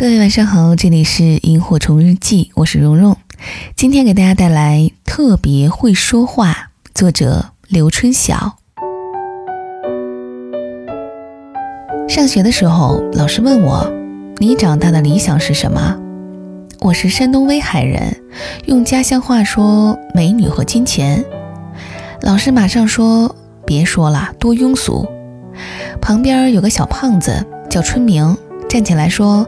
各位晚上好，这里是萤火虫日记，我是蓉蓉。今天给大家带来特别会说话，作者刘春晓。上学的时候，老师问我：“你长大的理想是什么？”我是山东威海人，用家乡话说：“美女和金钱。”老师马上说：“别说了，多庸俗。”旁边有个小胖子叫春明，站起来说。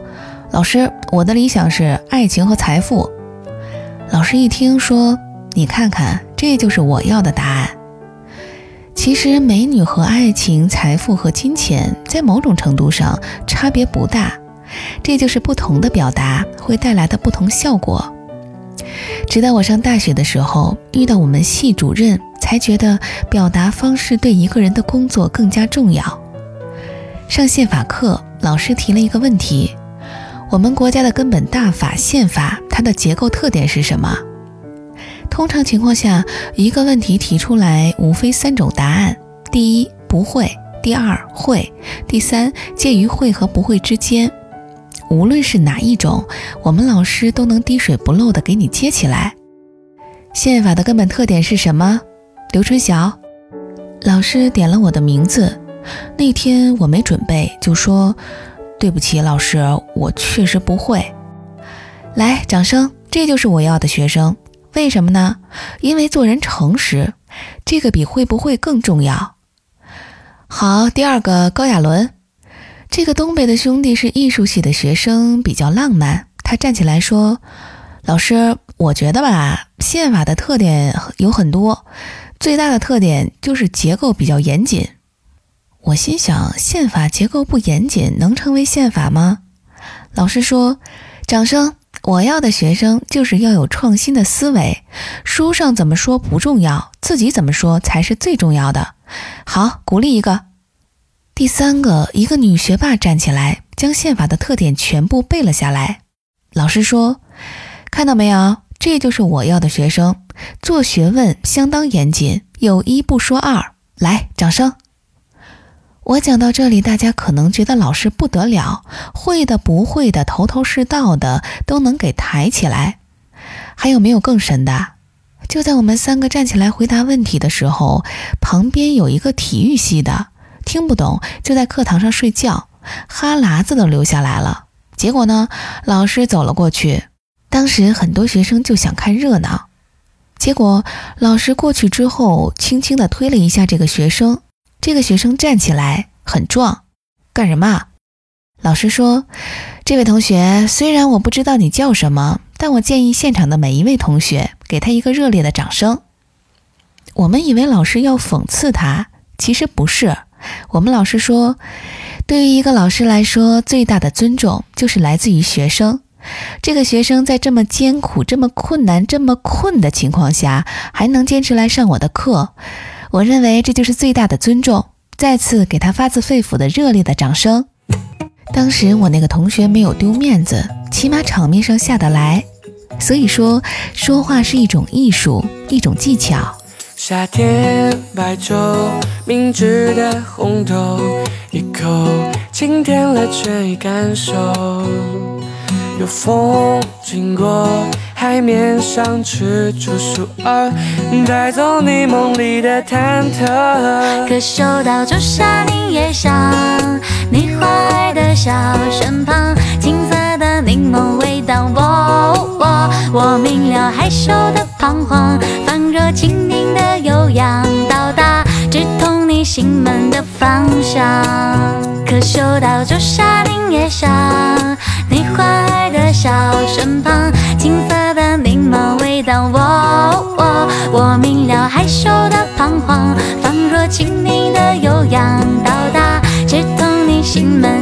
老师，我的理想是爱情和财富。老师一听说，你看看，这就是我要的答案。其实，美女和爱情、财富和金钱，在某种程度上差别不大，这就是不同的表达会带来的不同效果。直到我上大学的时候，遇到我们系主任，才觉得表达方式对一个人的工作更加重要。上宪法课，老师提了一个问题。我们国家的根本大法宪法，它的结构特点是什么？通常情况下，一个问题提出来，无非三种答案：第一，不会；第二，会；第三，介于会和不会之间。无论是哪一种，我们老师都能滴水不漏的给你接起来。宪法的根本特点是什么？刘春晓老师点了我的名字。那天我没准备，就说。对不起，老师，我确实不会。来，掌声！这就是我要的学生。为什么呢？因为做人诚实，这个比会不会更重要。好，第二个高亚伦，这个东北的兄弟是艺术系的学生，比较浪漫。他站起来说：“老师，我觉得吧，宪法的特点有很多，最大的特点就是结构比较严谨。”我心想，宪法结构不严谨，能成为宪法吗？老师说：“掌声！我要的学生就是要有创新的思维。书上怎么说不重要，自己怎么说才是最重要的。”好，鼓励一个。第三个，一个女学霸站起来，将宪法的特点全部背了下来。老师说：“看到没有？这就是我要的学生，做学问相当严谨，有一不说二。”来，掌声！我讲到这里，大家可能觉得老师不得了，会的、不会的、头头是道的都能给抬起来。还有没有更神的？就在我们三个站起来回答问题的时候，旁边有一个体育系的，听不懂就在课堂上睡觉，哈喇子都流下来了。结果呢，老师走了过去，当时很多学生就想看热闹。结果老师过去之后，轻轻地推了一下这个学生。这个学生站起来，很壮，干什么？老师说：“这位同学，虽然我不知道你叫什么，但我建议现场的每一位同学给他一个热烈的掌声。”我们以为老师要讽刺他，其实不是。我们老师说：“对于一个老师来说，最大的尊重就是来自于学生。这个学生在这么艰苦、这么困难、这么困的情况下，还能坚持来上我的课。”我认为这就是最大的尊重，再次给他发自肺腑的热烈的掌声。当时我那个同学没有丢面子，起码场面上下得来。所以说，说话是一种艺术，一种技巧。夏天白粥，明治的红豆，一口清甜了却已感受。有风经过。海面上吃出树儿，带走你梦里的忐忑。可嗅到朱砂柠叶香，你怀的小身旁，青色的柠檬味道。我我我明了害羞的彷徨，仿若蜻蜓的悠扬，到达直通你心门的方向。可嗅到朱砂柠叶香，你怀的小身旁，青色。柠檬味道，我我明了害羞的彷徨，仿若轻灵的悠扬，到达直通你心门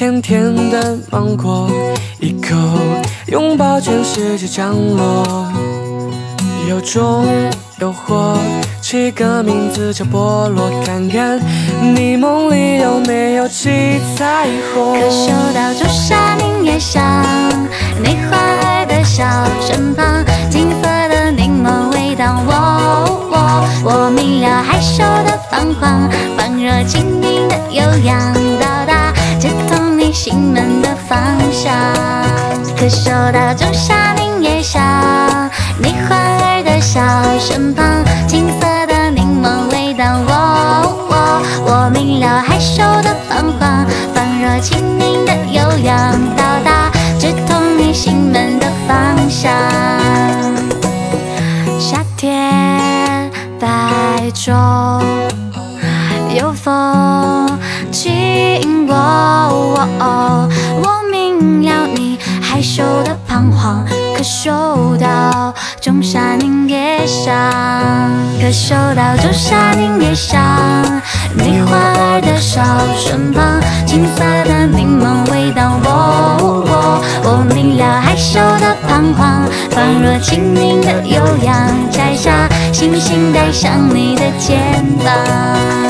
甜甜的芒果，一口拥抱全世界降落。有种诱惑，起个名字叫菠萝，看看你梦里有没有七彩虹。可嗅到朱砂柠叶香，你花儿的小身旁，金色的柠檬味道。我我我明了害羞的彷徨，仿若轻盈的悠扬，到心门的方向。可嗅到仲夏柠叶香，你花儿的笑身旁，金色的柠檬味道。我我我明了害羞的彷徨，仿若轻盈的悠扬，到达直通你心门的方向。夏天白昼，有风轻经过，我明了你害羞的彷徨，可嗅到仲夏柠叶香，可嗅到仲夏柠叶香，你花儿的笑身旁，青色的柠檬味道。我我明了害羞的彷徨，仿若轻盈的悠扬，摘下星星戴上你的肩膀。